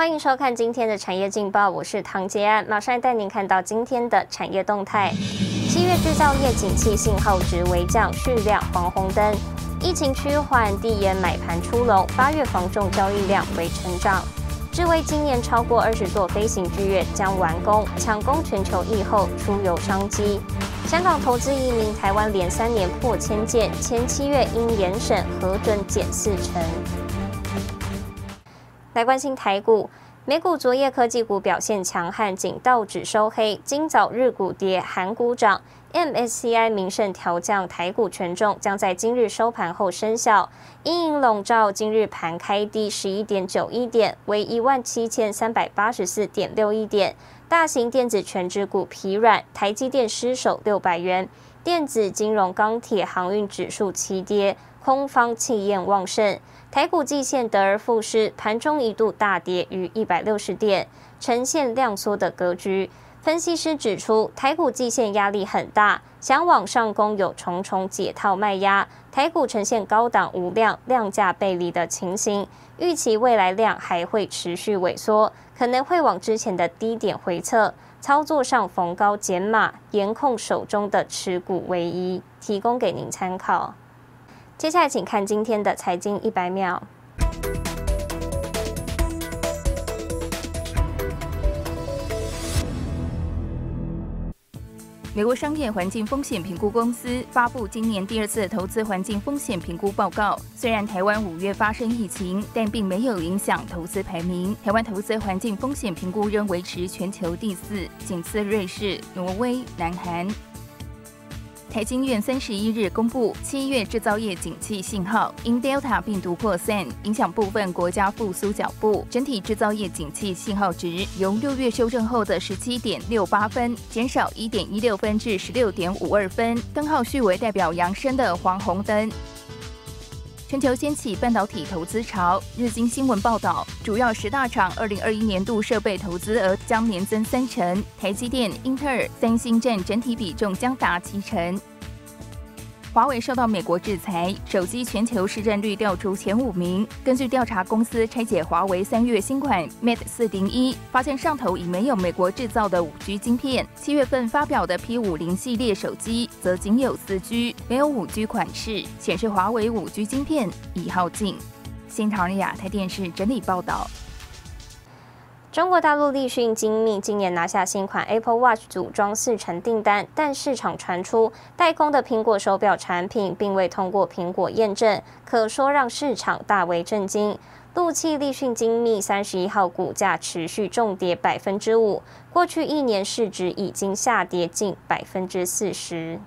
欢迎收看今天的产业劲报，我是唐杰安，马上带您看到今天的产业动态。七月制造业景气信号值为降，续亮黄红灯。疫情趋缓，地延买盘出笼，八月房重交易量为成长。智威今年超过二十座飞行剧院将完工，抢攻全球疫后出游商机。香港投资移民台湾连三年破千件，前七月因严审核准减四成。来关心台股，美股昨夜科技股表现强悍，仅道指收黑。今早日股跌，韩股涨。MSCI 名胜调降台股权重，将在今日收盘后生效。阴影笼罩，今日盘开低十一点九一点，为一万七千三百八十四点六一点。大型电子全指股疲软，台积电失守六百元。电子、金融、钢铁、航运指数齐跌，空方气焰旺盛。台股季线得而复失，盘中一度大跌逾一百六十点，呈现量缩的格局。分析师指出，台股季线压力很大，想往上攻有重重解套卖压，台股呈现高档无量、量价背离的情形，预期未来量还会持续萎缩，可能会往之前的低点回撤。操作上逢高减码，严控手中的持股为宜，提供给您参考。接下来，请看今天的财经一百秒。美国商业环境风险评估公司发布今年第二次投资环境风险评估报告。虽然台湾五月发生疫情，但并没有影响投资排名。台湾投资环境风险评估仍维持全球第四，仅次瑞士、挪威、南韩。台经院三十一日公布七月制造业景气信号，因 Delta 病毒扩散影响部分国家复苏脚步，整体制造业景气信号值由六月修正后的十七点六八分减少一点一六分至十六点五二分，灯号序为代表扬升的黄红灯。全球掀起半导体投资潮。日经新闻报道，主要十大厂二零二一年度设备投资额将年增三成，台积电、英特尔、三星占整体比重将达七成。华为受到美国制裁，手机全球市占率掉出前五名。根据调查公司拆解华为三月新款 Mate 四零一，发现上头已没有美国制造的五 G 晶片。七月份发表的 P 五零系列手机则仅有四 G，没有五 G 款式，显示华为五 G 晶片已耗尽。新唐人亚太电视整理报道。中国大陆立讯精密今年拿下新款 Apple Watch 组装四成订单，但市场传出代工的苹果手表产品并未通过苹果验证，可说让市场大为震惊。陆气立讯精密三十一号股价持续重跌百分之五，过去一年市值已经下跌近百分之四十。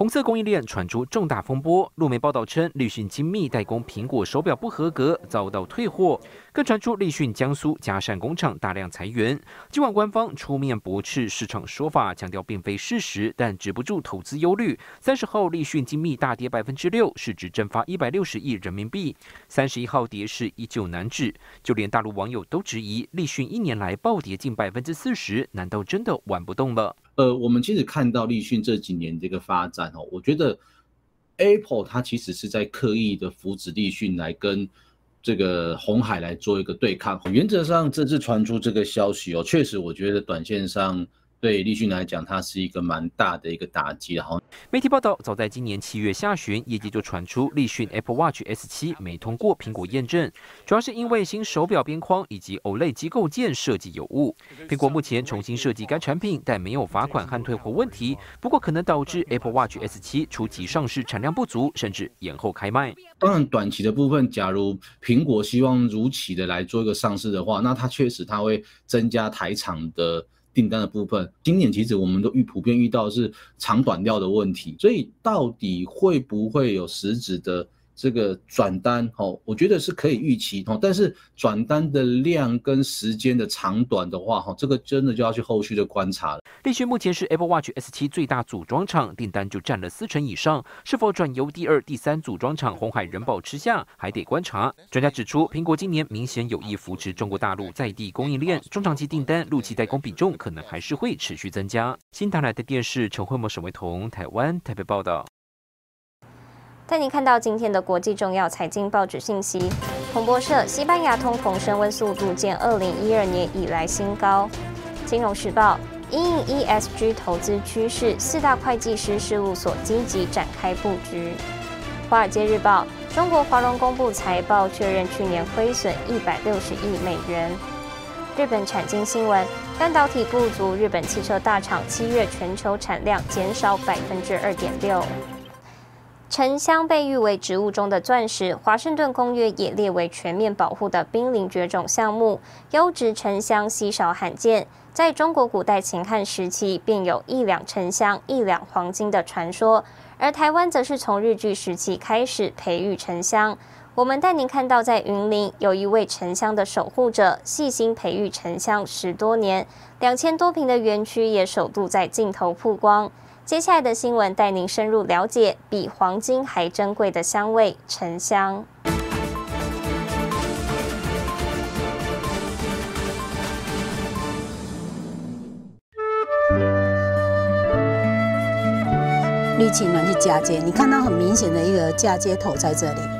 红色供应链传出重大风波，路媒报道称，立讯精密代工苹果手表不合格，遭到退货。更传出立讯江苏嘉善工厂大量裁员。尽管官方出面驳斥市场说法，强调并非事实，但止不住投资忧虑。三十号立讯精密大跌百分之六，市值蒸发一百六十亿人民币。三十一号跌势依旧难止，就连大陆网友都质疑，立讯一年来暴跌近百分之四十，难道真的玩不动了？呃，我们其实看到立讯这几年这个发展哦，我觉得 Apple 它其实是在刻意的扶持立讯来跟这个红海来做一个对抗。原则上，这次传出这个消息哦，确实我觉得短线上。对立讯来讲，它是一个蛮大的一个打击。好，媒体报道，早在今年七月下旬，业界就传出立讯 Apple Watch S7 没通过苹果验证，主要是因为新手表边框以及 OLED 机构件设计有误。苹果目前重新设计该产品，但没有罚款和退货问题，不过可能导致 Apple Watch S7 初期上市产量不足，甚至延后开卖。当然，短期的部分，假如苹果希望如期的来做一个上市的话，那它确实它会增加台厂的。订单的部分，今年其实我们都遇普遍遇到是长短料的问题，所以到底会不会有实质的？这个转单哦，我觉得是可以预期哦，但是转单的量跟时间的长短的话哈，这个真的就要去后续的观察了。立讯目前是 Apple Watch S7 最大组装厂，订单就占了四成以上，是否转由第二、第三组装厂红海人保吃下，还得观察。专家指出，苹果今年明显有意扶持中国大陆在地供应链，中长期订单、陆期代工比重可能还是会持续增加。新台来的电视陈慧模、沈维彤，台湾台北报道。带您看到今天的国际重要财经报纸信息。彭博社：西班牙通膨升温速度见二零一二年以来新高。金融时报：因应 ESG 投资趋势，四大会计师事务所积极展开布局。华尔街日报：中国华融公布财报，确认去年亏损一百六十亿美元。日本产经新闻：半导体不足，日本汽车大厂七月全球产量减少百分之二点六。沉香被誉为植物中的钻石，华盛顿公约也列为全面保护的濒临绝种项目。优质沉香稀少罕见，在中国古代秦汉时期便有一两沉香一两黄金的传说，而台湾则是从日据时期开始培育沉香。我们带您看到，在云林有一位沉香的守护者，细心培育沉香十多年，两千多平的园区也首度在镜头曝光。接下来的新闻带您深入了解比黄金还珍贵的香味——沉香。绿青呢去嫁接，你看到很明显的一个嫁接头在这里。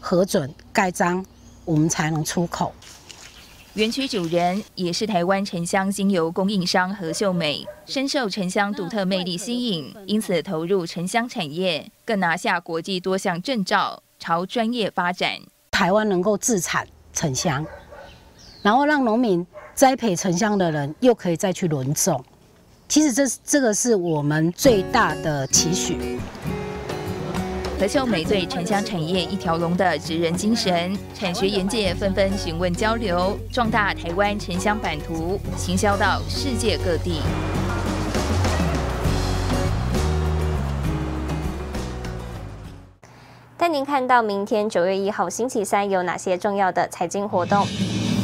核准盖章，我们才能出口。园区主人也是台湾沉香精油供应商何秀美，深受沉香独特魅力吸引，因此投入沉香产业，更拿下国际多项证照，朝专业发展。台湾能够自产沉香，然后让农民栽培沉香的人又可以再去轮种，其实这这个是我们最大的期许。何秀美对沉香产业一条龙的职人精神，产学研界纷纷询问交流，壮大台湾沉香版图，行销到世界各地。带您看到明天九月一号星期三有哪些重要的财经活动？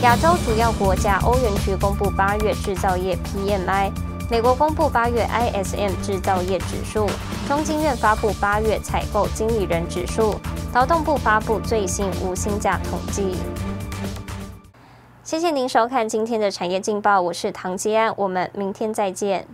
亚洲主要国家欧元区公布八月制造业 PMI。美国公布八月 ISM 制造业指数，中经院发布八月采购经理人指数，劳动部发布最新无薪假统计。谢谢您收看今天的产业劲报，我是唐吉安，我们明天再见。